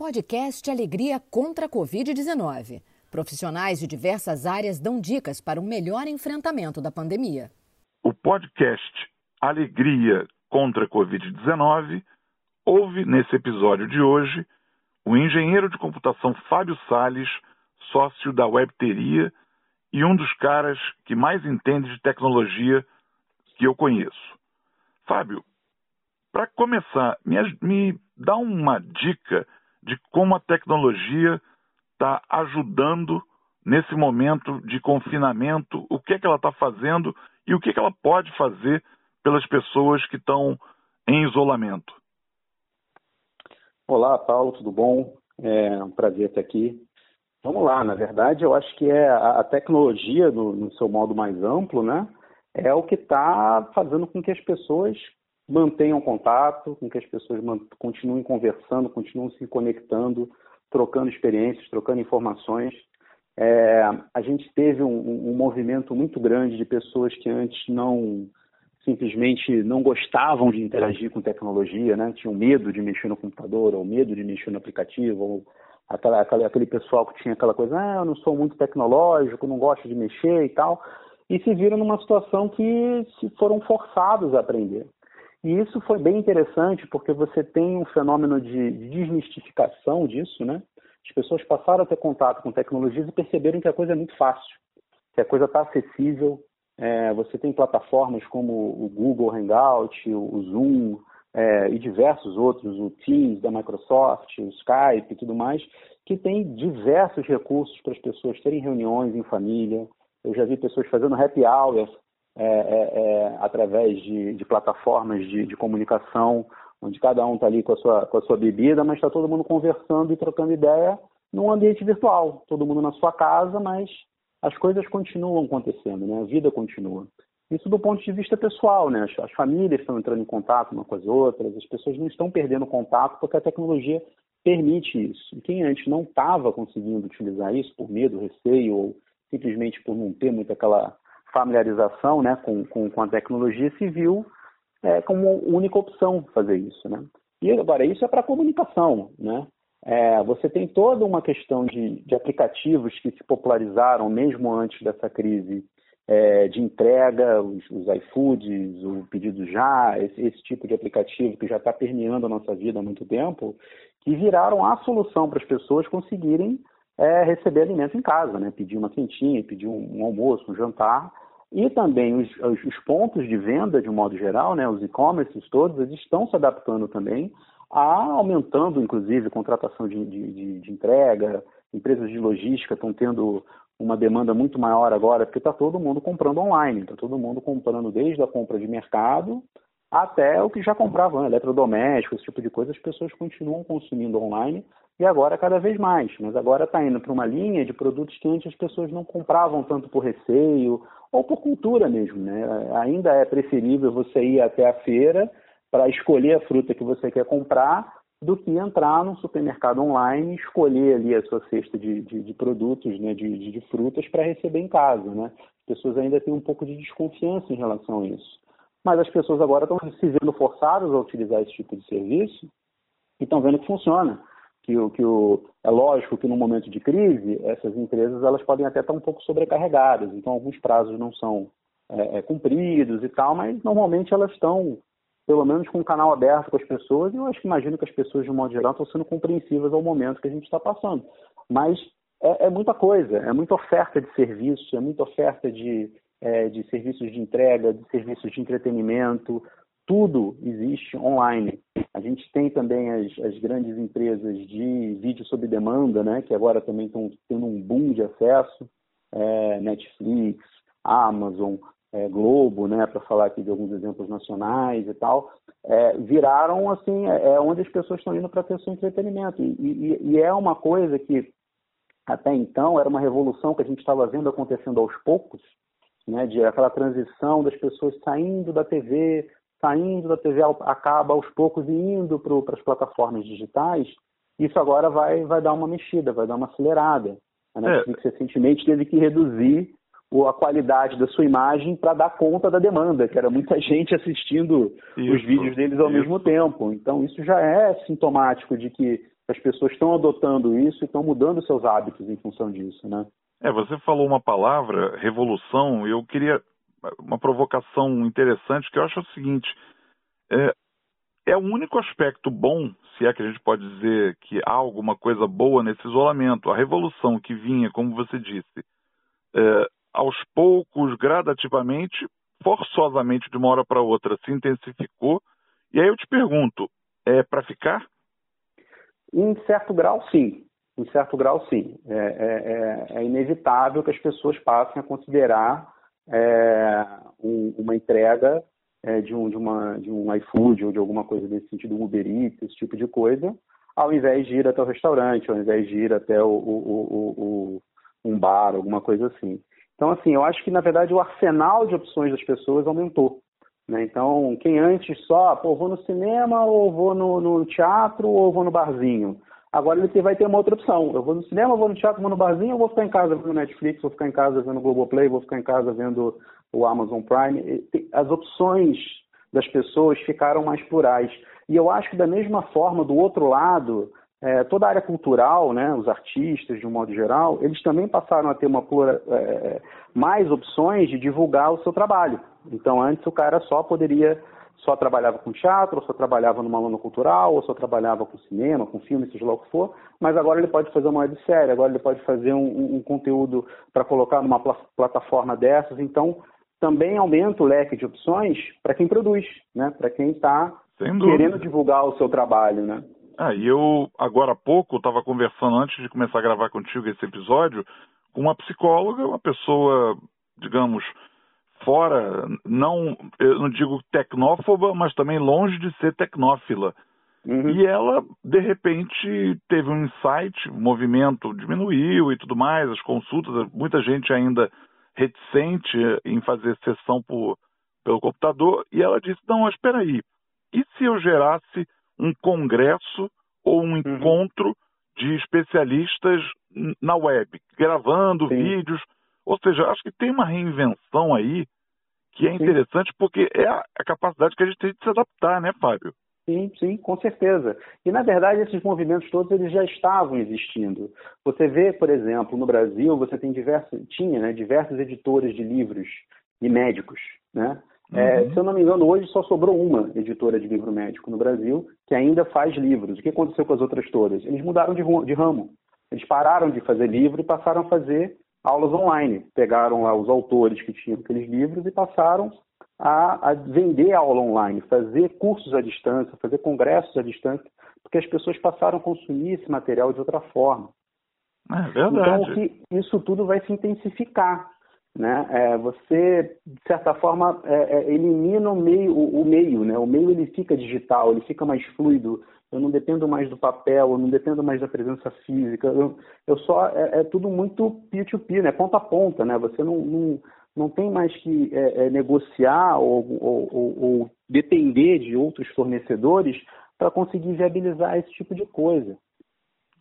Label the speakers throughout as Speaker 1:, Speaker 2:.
Speaker 1: Podcast Alegria contra a Covid-19. Profissionais de diversas áreas dão dicas para um melhor enfrentamento da pandemia.
Speaker 2: O podcast Alegria contra a Covid-19 ouve nesse episódio de hoje o engenheiro de computação Fábio Sales, sócio da Webteria e um dos caras que mais entende de tecnologia que eu conheço. Fábio, para começar, me, me dá uma dica de como a tecnologia está ajudando nesse momento de confinamento, o que é que ela está fazendo e o que, é que ela pode fazer pelas pessoas que estão em isolamento.
Speaker 3: Olá, Paulo, tudo bom? É um prazer estar aqui. Vamos lá, na verdade, eu acho que é a tecnologia, no, no seu modo mais amplo, né, é o que está fazendo com que as pessoas mantenham contato, com que as pessoas continuem conversando, continuem se conectando, trocando experiências, trocando informações. É, a gente teve um, um, movimento muito grande de pessoas que antes não simplesmente não gostavam de interagir com tecnologia, né? tinham medo de mexer no computador, ou medo de mexer no aplicativo, ou aquela, aquela, aquele pessoal que tinha aquela coisa, ah, eu não sou muito tecnológico, não gosto de mexer e tal, e se viram numa situação que se foram forçados a aprender. E isso foi bem interessante porque você tem um fenômeno de desmistificação disso, né? As pessoas passaram a ter contato com tecnologias e perceberam que a coisa é muito fácil, que a coisa está acessível. É, você tem plataformas como o Google Hangout, o Zoom é, e diversos outros, o Teams da Microsoft, o Skype e tudo mais, que tem diversos recursos para as pessoas terem reuniões em família. Eu já vi pessoas fazendo happy hour é, é, é, através de, de plataformas de, de, comunicação, onde cada um está ali com a, sua, com a sua bebida, mas está todo mundo conversando e trocando ideia num ambiente virtual. Todo mundo na sua casa, mas as coisas continuam acontecendo, né? a vida continua. Isso do ponto de vista pessoal, né? As, as famílias estão entrando em contato uma com as outras, as pessoas não estão perdendo contato porque a tecnologia permite isso. E quem antes não estava conseguindo utilizar isso por medo, receio ou simplesmente por não ter muito aquela familiarização né, com, com, com a tecnologia se viu é, como única opção fazer isso. Né? E agora, isso é para comunicação. Né? É, você tem toda uma questão de, de, aplicativos que se popularizaram mesmo antes dessa crise é, de entrega, os, os iFoods, o pedido já, esse, esse tipo de aplicativo que já está permeando a nossa vida há muito tempo, que viraram a solução para as pessoas conseguirem é, receber alimento em casa, né? pedir uma quentinha, pedir um, um almoço, um jantar, e também os, os, pontos de venda, de um modo geral, né, os e-commerces todos, eles estão se adaptando também, a, aumentando, inclusive, contratação de, de, de entrega, empresas de logística estão tendo uma demanda muito maior agora, porque está todo mundo comprando online, está todo mundo comprando desde a compra de mercado até o que já compravam, eletrodomésticos, esse tipo de coisa, as pessoas continuam consumindo online e agora cada vez mais. Mas agora está indo para uma linha de produtos que antes as pessoas não compravam tanto por receio ou por cultura mesmo. Né? Ainda é preferível você ir até a feira para escolher a fruta que você quer comprar do que entrar num supermercado online e escolher ali a sua cesta de, de, de produtos, né, de, de frutas para receber em casa. Né? As pessoas ainda têm um pouco de desconfiança em relação a isso. Mas as pessoas agora estão se vendo forçadas a utilizar esse tipo de serviço e estão vendo que funciona que, o, que o, é lógico que no momento de crise, essas empresas elas podem até estar um pouco sobrecarregadas, então alguns prazos não são é, é, cumpridos e tal, mas normalmente elas estão, pelo menos com o canal aberto com as pessoas, e eu acho que imagino que as pessoas, de um modo geral, estão sendo compreensivas ao momento que a gente está passando. Mas é, é, muita coisa, é muita oferta de serviço, é muita oferta de, é, de serviços de entrega, de serviços de entretenimento, tudo existe online. A gente tem também as, as, grandes empresas de vídeo sob demanda, né, que agora também estão tendo um boom de acesso, é, Netflix, Amazon, é, Globo, né, para falar aqui de alguns exemplos nacionais e tal, é, viraram assim, é, é onde as pessoas estão indo para ter seu entretenimento. E, e, e é uma coisa que até então era uma revolução que a gente estava vendo acontecendo aos poucos, né, de aquela transição das pessoas saindo da TV, saindo da TV acaba aos poucos e indo para as plataformas digitais, isso agora vai, vai dar uma mexida, vai dar uma acelerada. A Netflix é. recentemente teve que reduzir a qualidade da sua imagem para dar conta da demanda, que era muita gente assistindo isso, os vídeos deles ao isso. mesmo tempo. Então, isso já é sintomático de que as pessoas estão adotando isso e estão mudando seus hábitos em função disso, né?
Speaker 2: É, você falou uma palavra, revolução, e eu queria uma provocação interessante que eu acho o seguinte: é, é o único aspecto bom, se é que a gente pode dizer que há alguma coisa boa nesse isolamento. A revolução que vinha, como você disse, é, aos poucos, gradativamente, forçosamente de uma hora para outra, se intensificou. E aí eu te pergunto, é para ficar?
Speaker 3: Em certo grau, sim. Em certo grau, sim. É, é, é, é inevitável que as pessoas passem a considerar é, um, uma entrega é, de, um, de, uma, de um iFood ou de alguma coisa desse sentido, um Uber Eats, esse tipo de coisa, ao invés de ir até o restaurante, ao invés de ir até o, o, o, um bar, alguma coisa assim. Então, assim, eu acho que, na verdade, o arsenal de opções das pessoas aumentou. Né? Então, quem antes só, pô, vou no cinema, ou vou no, no teatro, ou vou no barzinho. Agora ele vai ter uma outra opção. Eu vou no cinema, vou no teatro, vou no barzinho, ou vou ficar em casa vendo Netflix, vou ficar em casa vendo Globoplay, vou ficar em casa vendo o Amazon Prime. As opções das pessoas ficaram mais plurais. E eu acho que da mesma forma, do outro lado, é, toda a área cultural, né, os artistas de um modo geral, eles também passaram a ter uma plura, é, mais opções de divulgar o seu trabalho. Então antes o cara só poderia só trabalhava com teatro, ou só trabalhava numa lona cultural, ou só trabalhava com cinema, com filme, seja lá o que for, mas agora ele pode fazer uma websérie, agora ele pode fazer um, um conteúdo para colocar numa pl plataforma dessas, então também aumenta o leque de opções para quem produz, né? para quem está querendo divulgar o seu trabalho. Né?
Speaker 2: Ah, e eu, agora há pouco, estava conversando antes de começar a gravar contigo esse episódio, com uma psicóloga, uma pessoa, digamos, fora, não, eu não digo tecnófoba, mas também longe de ser tecnófila. Uhum. E ela, de repente, teve um insight, o movimento diminuiu e tudo mais, as consultas, muita gente ainda reticente em fazer sessão por, pelo computador, e ela disse, não, mas espera aí, e se eu gerasse um congresso ou um uhum. encontro de especialistas na web, gravando Sim. vídeos, ou seja, acho que tem uma reinvenção aí que é interessante sim. porque é a, capacidade que a gente tem de se adaptar, né, Fábio?
Speaker 3: Sim, sim, com certeza. E na verdade esses movimentos todos eles já estavam existindo. Você vê, por exemplo, no Brasil você tem diversos, tinha, né, diversos editores de livros e médicos, né? É, uhum. se eu não me engano, hoje só sobrou uma editora de livro médico no Brasil que ainda faz livros. O que aconteceu com as outras todas? Eles mudaram de, de ramo. Eles pararam de fazer livro e passaram a fazer aulas online. Pegaram lá os autores que tinham aqueles livros e passaram a, a, vender aula online, fazer cursos à distância, fazer congressos à distância, porque as pessoas passaram a consumir esse material de outra forma.
Speaker 2: É verdade.
Speaker 3: Então, que isso tudo vai se intensificar. Né? É, você, de certa forma, é, é, elimina o meio, o, o, meio, né? o meio ele fica digital, ele fica mais fluido, eu não dependo mais do papel, eu não dependo mais da presença física, eu, eu só é, é, tudo muito peer-to-peer, né? ponta a ponta, né? Você não, não, não tem mais que é, é, negociar ou, ou, ou, ou, depender de outros fornecedores para conseguir viabilizar esse tipo de coisa.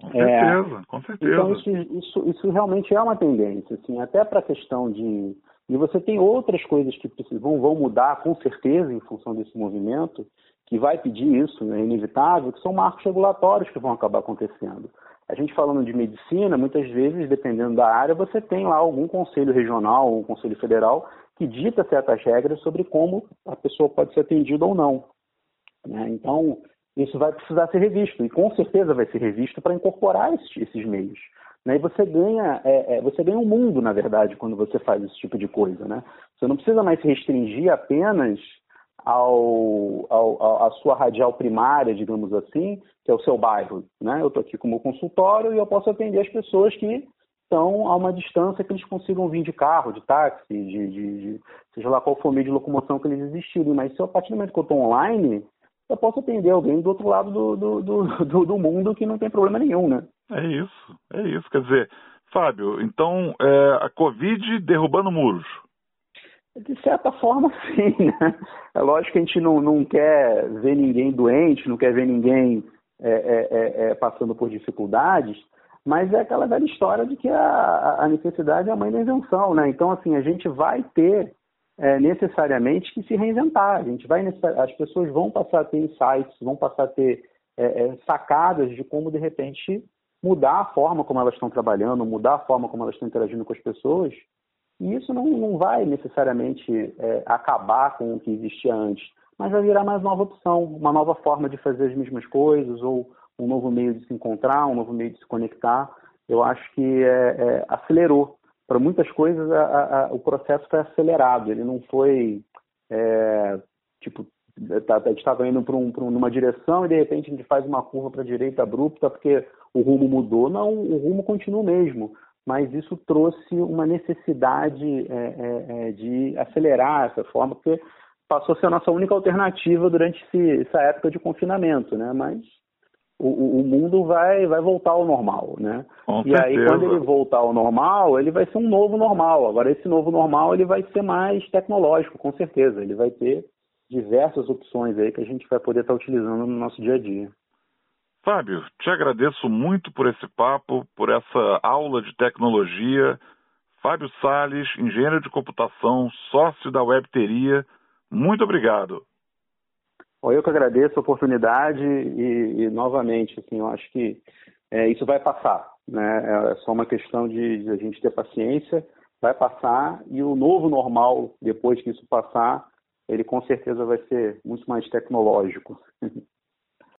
Speaker 2: Com certeza, com certeza.
Speaker 3: Então isso, isso, isso realmente é uma tendência, assim, até para a questão de e você tem outras coisas que precisam, vão mudar com certeza em função desse movimento, que vai pedir isso, é inevitável, que são marcos regulatórios que vão acabar acontecendo. A gente falando de medicina, muitas vezes, dependendo da área, você tem lá algum conselho regional ou um conselho federal que dita certas regras sobre como a pessoa pode ser atendida ou não. Né? Então, isso vai precisar ser revisto, e com certeza vai ser revisto para incorporar esses, esses meios. Né? E você ganha, é, é, você ganha um mundo, na verdade, quando você faz esse tipo de coisa. Né? Você não precisa mais se restringir apenas ao, à sua radial primária, digamos assim, que é o seu bairro. Né? Eu estou aqui como consultório e eu posso atender as pessoas que estão a uma distância que eles consigam vir de carro, de táxi, de, de, de seja lá qual for o meio de locomoção que eles existirem. Mas se a partir do momento que eu estou online, eu posso atender alguém do outro lado do, do, do, do, mundo que não tem problema nenhum, né?
Speaker 2: É isso, é isso. Quer dizer, Fábio, então é, a Covid derrubando muros.
Speaker 3: De certa forma, sim. Né? É lógico que a gente não, não quer ver ninguém doente, não quer ver ninguém é, é, é, é passando por dificuldades, mas é aquela velha história de que a, a necessidade é a mãe da invenção, né? Então, assim, a gente vai ter é, necessariamente que se reinventar. A gente vai as pessoas vão passar a ter insights, vão passar a ter sacadas de como, de repente, mudar a forma como elas estão trabalhando, mudar a forma como elas estão interagindo com as pessoas. E isso não, não vai necessariamente é, acabar com o que existia antes, mas vai virar mais nova opção, uma nova forma de fazer as mesmas coisas, ou um novo meio de se encontrar, um novo meio de se conectar. Eu acho que é, é, acelerou. Para muitas coisas, a, a, o processo foi acelerado, ele não foi, é, tipo, tá, a gente estava indo para um, um, numa direção e de repente a gente faz uma curva para a direita abrupta porque o rumo mudou. Não, o rumo continua o mesmo, mas isso trouxe uma necessidade é, é, é, de acelerar essa forma, porque passou a ser a nossa única alternativa durante esse, essa época de confinamento, né? Mas o, o, mundo vai, vai voltar ao normal, né?
Speaker 2: Com
Speaker 3: e
Speaker 2: certeza.
Speaker 3: aí quando ele voltar ao normal, ele vai ser um novo normal. Agora esse novo normal ele vai ser mais tecnológico, com certeza. Ele vai ter diversas opções aí que a gente vai poder estar utilizando no nosso dia a dia.
Speaker 2: Fábio, te agradeço muito por esse papo, por essa aula de tecnologia. Fábio Sales, engenheiro de computação, sócio da Webteria. Muito obrigado.
Speaker 3: Eu que agradeço a oportunidade e, e novamente, assim, eu acho que é, isso vai passar. Né? É só uma questão de, de a gente ter paciência, vai passar e o novo normal, depois que isso passar, ele com certeza vai ser muito mais tecnológico.